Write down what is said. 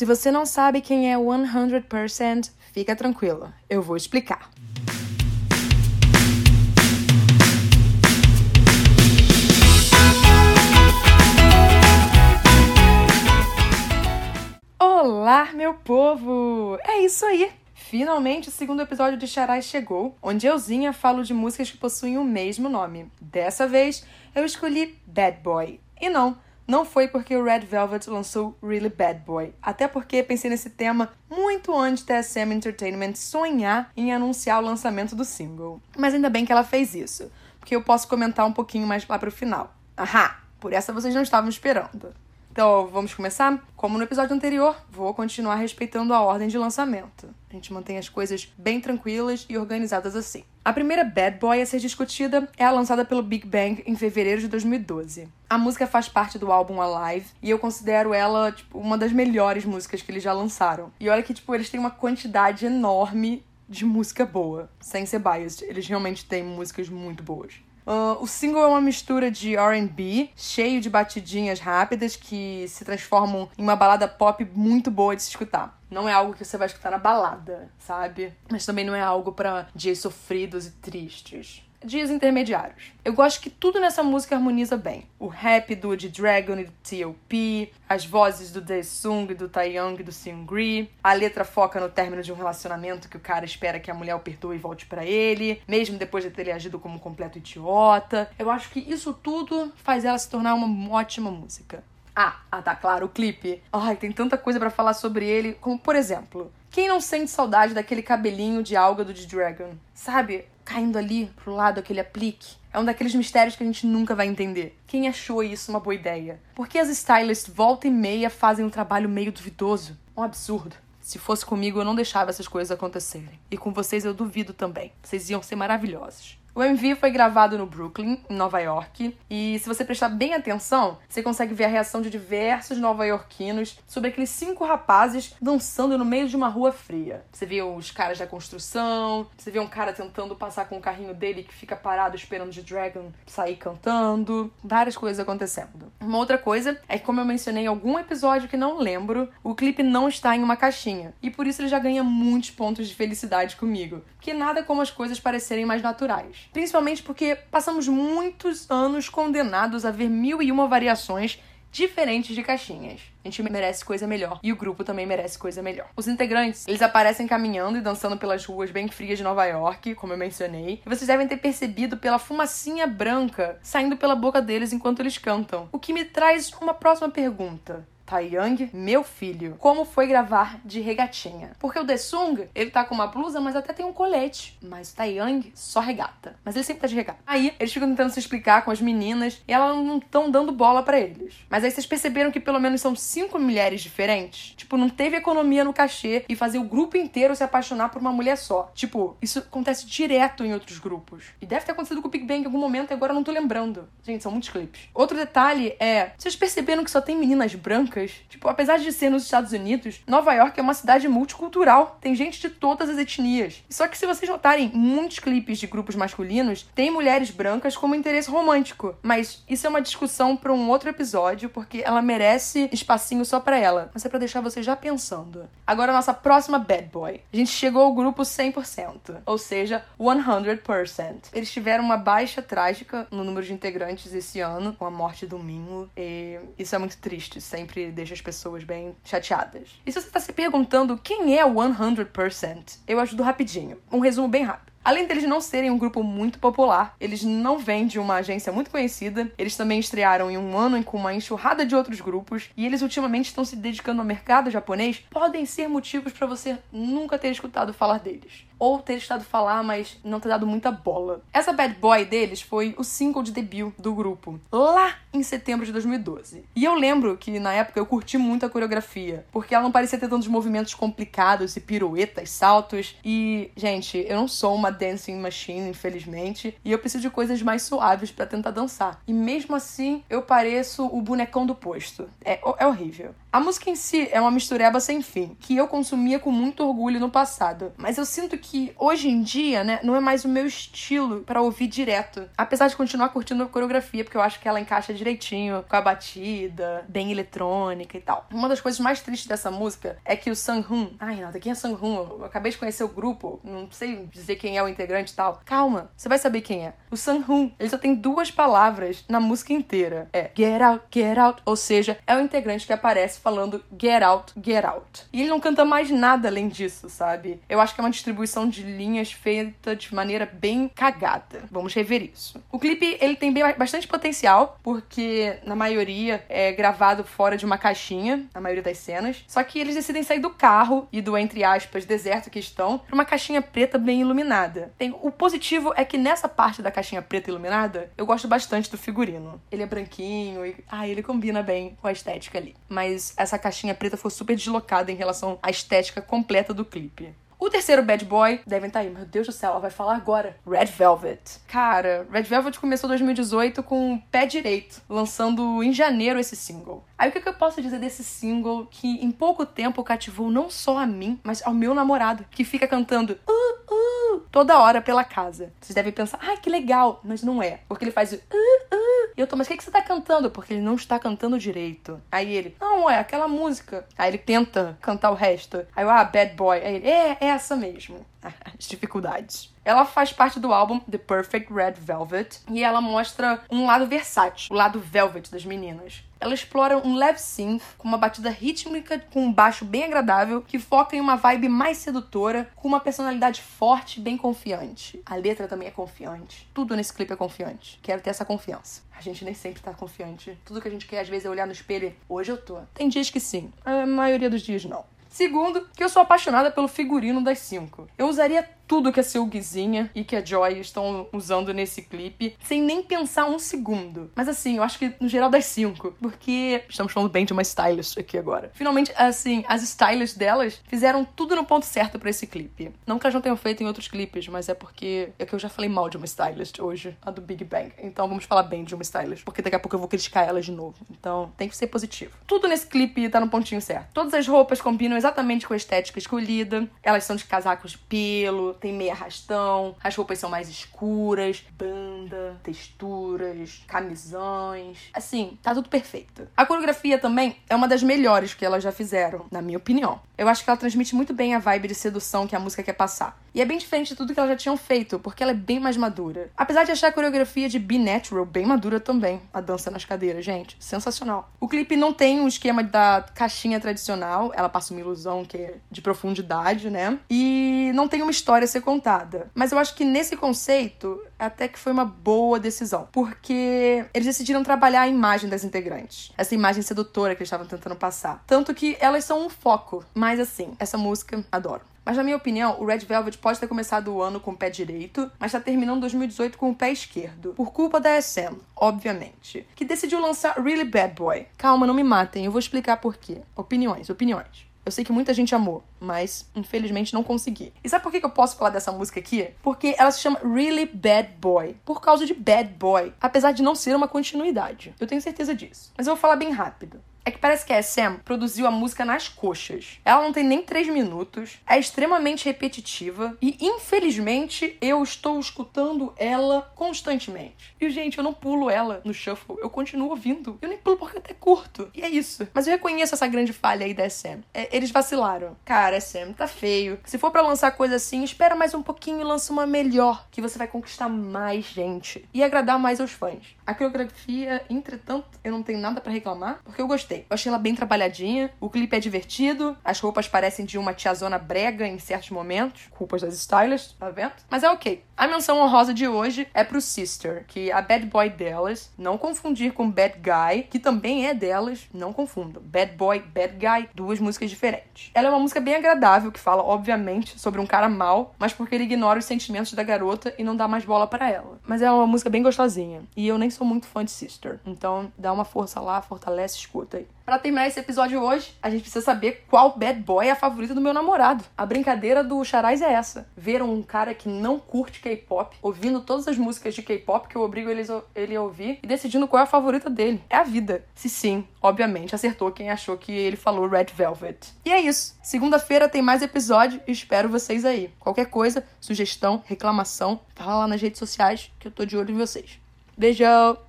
Se você não sabe quem é 100%, fica tranquila, eu vou explicar. Olá, meu povo! É isso aí! Finalmente, o segundo episódio de Charai chegou, onde euzinha falo de músicas que possuem o mesmo nome. Dessa vez, eu escolhi Bad Boy. E não, não foi porque o Red Velvet lançou Really Bad Boy. Até porque pensei nesse tema muito antes da SM Entertainment sonhar em anunciar o lançamento do single. Mas ainda bem que ela fez isso, porque eu posso comentar um pouquinho mais lá pro final. Ahá! Por essa vocês não estavam esperando. Então, vamos começar? Como no episódio anterior, vou continuar respeitando a ordem de lançamento. A gente mantém as coisas bem tranquilas e organizadas assim. A primeira Bad Boy a ser discutida é a lançada pelo Big Bang em fevereiro de 2012. A música faz parte do álbum Alive e eu considero ela, tipo, uma das melhores músicas que eles já lançaram. E olha que, tipo, eles têm uma quantidade enorme de música boa, sem ser biased. Eles realmente têm músicas muito boas. Uh, o single é uma mistura de RB, cheio de batidinhas rápidas que se transformam em uma balada pop muito boa de se escutar. Não é algo que você vai escutar na balada, sabe? Mas também não é algo para dias sofridos e tristes dias intermediários. Eu gosto que tudo nessa música harmoniza bem. O rap do de Dragon e do T.O.P., as vozes do Daesung, do Taeyang e do Seungri, a letra foca no término de um relacionamento que o cara espera que a mulher o perdoe e volte para ele, mesmo depois de ter ele agido como um completo idiota. Eu acho que isso tudo faz ela se tornar uma ótima música. Ah, ah tá claro, o clipe. Ai, tem tanta coisa para falar sobre ele, como por exemplo, quem não sente saudade daquele cabelinho de alga do D-Dragon? Sabe? Caindo ali pro lado aquele aplique. É um daqueles mistérios que a gente nunca vai entender. Quem achou isso uma boa ideia? Por que as stylists volta e meia fazem um trabalho meio duvidoso? Um absurdo. Se fosse comigo, eu não deixava essas coisas acontecerem. E com vocês eu duvido também. Vocês iam ser maravilhosos. O MV foi gravado no Brooklyn, em Nova York, e se você prestar bem atenção, você consegue ver a reação de diversos nova-iorquinos sobre aqueles cinco rapazes dançando no meio de uma rua fria. Você vê os caras da construção, você vê um cara tentando passar com o carrinho dele que fica parado esperando de Dragon sair cantando, várias coisas acontecendo. Uma outra coisa é que, como eu mencionei em algum episódio que não lembro, o clipe não está em uma caixinha, e por isso ele já ganha muitos pontos de felicidade comigo, porque nada como as coisas parecerem mais naturais. Principalmente porque passamos muitos anos condenados a ver mil e uma variações diferentes de caixinhas. A gente merece coisa melhor. E o grupo também merece coisa melhor. Os integrantes, eles aparecem caminhando e dançando pelas ruas bem frias de Nova York, como eu mencionei. E vocês devem ter percebido pela fumacinha branca saindo pela boca deles enquanto eles cantam. O que me traz uma próxima pergunta. Taeyang, meu filho, como foi gravar de regatinha. Porque o Desung, ele tá com uma blusa, mas até tem um colete. Mas o Taeyang só regata. Mas ele sempre tá de regata. Aí, eles ficam tentando se explicar com as meninas e elas não estão dando bola para eles. Mas aí vocês perceberam que pelo menos são cinco mulheres diferentes? Tipo, não teve economia no cachê e fazer o grupo inteiro se apaixonar por uma mulher só. Tipo, isso acontece direto em outros grupos. E deve ter acontecido com o Big Bang em algum momento e agora eu não tô lembrando. Gente, são muitos clipes. Outro detalhe é, vocês perceberam que só tem meninas brancas? Tipo, apesar de ser nos Estados Unidos, Nova York é uma cidade multicultural. Tem gente de todas as etnias. Só que se vocês notarem, muitos clipes de grupos masculinos têm mulheres brancas como interesse romântico. Mas isso é uma discussão para um outro episódio, porque ela merece espacinho só para ela. Mas é para deixar você já pensando. Agora, nossa próxima bad boy. A gente chegou ao grupo 100%, ou seja, 100%. Eles tiveram uma baixa trágica no número de integrantes esse ano, com a morte do Minho, e isso é muito triste. Sempre deixa as pessoas bem chateadas. E se você está se perguntando quem é o 100%, eu ajudo rapidinho. Um resumo bem rápido. Além deles não serem um grupo muito popular, eles não vêm de uma agência muito conhecida, eles também estrearam em um ano com uma enxurrada de outros grupos, e eles ultimamente estão se dedicando ao mercado japonês, podem ser motivos para você nunca ter escutado falar deles ou ter estado falar, mas não ter dado muita bola. Essa Bad Boy deles foi o single de debut do grupo, lá em setembro de 2012. E eu lembro que na época eu curti muito a coreografia, porque ela não parecia ter tantos movimentos complicados e piruetas, saltos. E, gente, eu não sou uma dancing machine, infelizmente, e eu preciso de coisas mais suaves para tentar dançar. E mesmo assim, eu pareço o bonecão do posto. É, é horrível. A música em si é uma mistureba sem fim, que eu consumia com muito orgulho no passado. Mas eu sinto que hoje em dia, né, não é mais o meu estilo para ouvir direto. Apesar de continuar curtindo a coreografia, porque eu acho que ela encaixa direitinho com a batida, bem eletrônica e tal. Uma das coisas mais tristes dessa música é que o Sang-hoon. Ai, Renata, quem é Sang-hoon? Eu acabei de conhecer o grupo, não sei dizer quem é o integrante e tal. Calma, você vai saber quem é. O Sang-hoon, ele só tem duas palavras na música inteira. É get out, get out, ou seja, é o integrante que aparece falando get out, get out. E ele não canta mais nada além disso, sabe? Eu acho que é uma distribuição de linhas feita de maneira bem cagada. Vamos rever isso. O clipe, ele tem bem, bastante potencial, porque na maioria é gravado fora de uma caixinha, na maioria das cenas. Só que eles decidem sair do carro e do, entre aspas, deserto que estão, pra uma caixinha preta bem iluminada. O positivo é que nessa parte da caixinha preta iluminada, eu gosto bastante do figurino. Ele é branquinho e, ah, ele combina bem com a estética ali. Mas essa caixinha preta foi super deslocada em relação à estética completa do clipe. O terceiro bad boy, devem estar tá aí, meu Deus do céu, ela vai falar agora. Red Velvet. Cara, Red Velvet começou 2018 com o pé direito, lançando em janeiro esse single. Aí o que, eu posso dizer desse single que em pouco tempo cativou não só a mim, mas ao meu namorado, que fica cantando uh, uh, toda hora pela casa. Vocês devem pensar, ai que legal, mas não é, porque ele faz o uh, uh. E eu tô, mas o que, que você tá cantando? Porque ele não está cantando direito. Aí ele, não, é aquela música. Aí ele tenta cantar o resto. Aí eu, ah, bad boy. Aí ele, é, é essa mesmo. As dificuldades. Ela faz parte do álbum The Perfect Red Velvet e ela mostra um lado versátil, o lado velvet das meninas. Ela explora um leve synth com uma batida rítmica com um baixo bem agradável que foca em uma vibe mais sedutora, com uma personalidade forte e bem confiante. A letra também é confiante. Tudo nesse clipe é confiante. Quero ter essa confiança. A gente nem sempre tá confiante. Tudo que a gente quer às vezes é olhar no espelho e hoje eu tô. Tem dias que sim, a maioria dos dias não. Segundo, que eu sou apaixonada pelo figurino das cinco. Eu usaria tudo que a Silguizinha e que a Joy estão usando nesse clipe, sem nem pensar um segundo. Mas assim, eu acho que no geral das cinco, porque estamos falando bem de uma stylist aqui agora. Finalmente, assim, as stylists delas fizeram tudo no ponto certo para esse clipe. Não que elas não tenham feito em outros clipes, mas é porque é que eu já falei mal de uma stylist hoje, a do Big Bang. Então vamos falar bem de uma stylist, porque daqui a pouco eu vou criticar ela de novo. Então tem que ser positivo. Tudo nesse clipe tá no pontinho certo. Todas as roupas combinam exatamente com a estética escolhida. Elas são de casacos de pelo, tem meia arrastão, as roupas são mais escuras, banda, texturas, camisões. Assim, tá tudo perfeito. A coreografia também é uma das melhores que elas já fizeram, na minha opinião. Eu acho que ela transmite muito bem a vibe de sedução que a música quer passar. E é bem diferente de tudo que elas já tinham feito, porque ela é bem mais madura. Apesar de achar a coreografia de Be Natural bem madura também, a dança nas cadeiras, gente, sensacional. O clipe não tem um esquema da caixinha tradicional, ela passa uma ilusão que é de profundidade, né? E não tem uma história ser contada. Mas eu acho que nesse conceito, até que foi uma boa decisão. Porque eles decidiram trabalhar a imagem das integrantes. Essa imagem sedutora que eles estavam tentando passar. Tanto que elas são um foco. Mas assim, essa música, adoro. Mas na minha opinião, o Red Velvet pode ter começado o ano com o pé direito, mas está terminando 2018 com o pé esquerdo. Por culpa da SM, obviamente. Que decidiu lançar Really Bad Boy. Calma, não me matem, eu vou explicar por quê. Opiniões, opiniões. Eu sei que muita gente amou, mas infelizmente não consegui. E sabe por que eu posso falar dessa música aqui? Porque ela se chama Really Bad Boy, por causa de Bad Boy, apesar de não ser uma continuidade. Eu tenho certeza disso. Mas eu vou falar bem rápido. É que parece que a Sam produziu a música nas coxas. Ela não tem nem 3 minutos, é extremamente repetitiva e, infelizmente, eu estou escutando ela constantemente. E, gente, eu não pulo ela no shuffle, eu continuo ouvindo. Eu nem pulo porque até curto. E é isso. Mas eu reconheço essa grande falha aí da SM. É, eles vacilaram. Cara, SM, tá feio. Se for para lançar coisa assim, espera mais um pouquinho e lança uma melhor, que você vai conquistar mais gente e agradar mais aos fãs. A coreografia, entretanto, eu não tenho nada para reclamar, porque eu gostei. Eu achei ela bem trabalhadinha, o clipe é divertido, as roupas parecem de uma tiazona brega em certos momentos, culpas das stylists, tá vendo? Mas é ok. A menção honrosa de hoje é pro Sister, que a bad boy delas, não confundir com Bad Guy, que também é delas, não confundam. Bad Boy, Bad Guy, duas músicas diferentes. Ela é uma música bem agradável, que fala, obviamente, sobre um cara mal, mas porque ele ignora os sentimentos da garota e não dá mais bola para ela. Mas é uma música bem gostosinha. E eu nem sou muito fã de Sister, então dá uma força lá, fortalece, escuta aí. Pra terminar esse episódio hoje, a gente precisa saber qual bad boy é a favorita do meu namorado. A brincadeira do Charaz é essa. Ver um cara que não curte K-pop, ouvindo todas as músicas de K-pop que eu obrigo ele, ele a ouvir e decidindo qual é a favorita dele. É a vida. Se sim, obviamente, acertou quem achou que ele falou Red Velvet. E é isso. Segunda-feira tem mais episódio e espero vocês aí. Qualquer coisa, sugestão, reclamação, fala lá nas redes sociais que eu tô de olho em vocês. Beijão!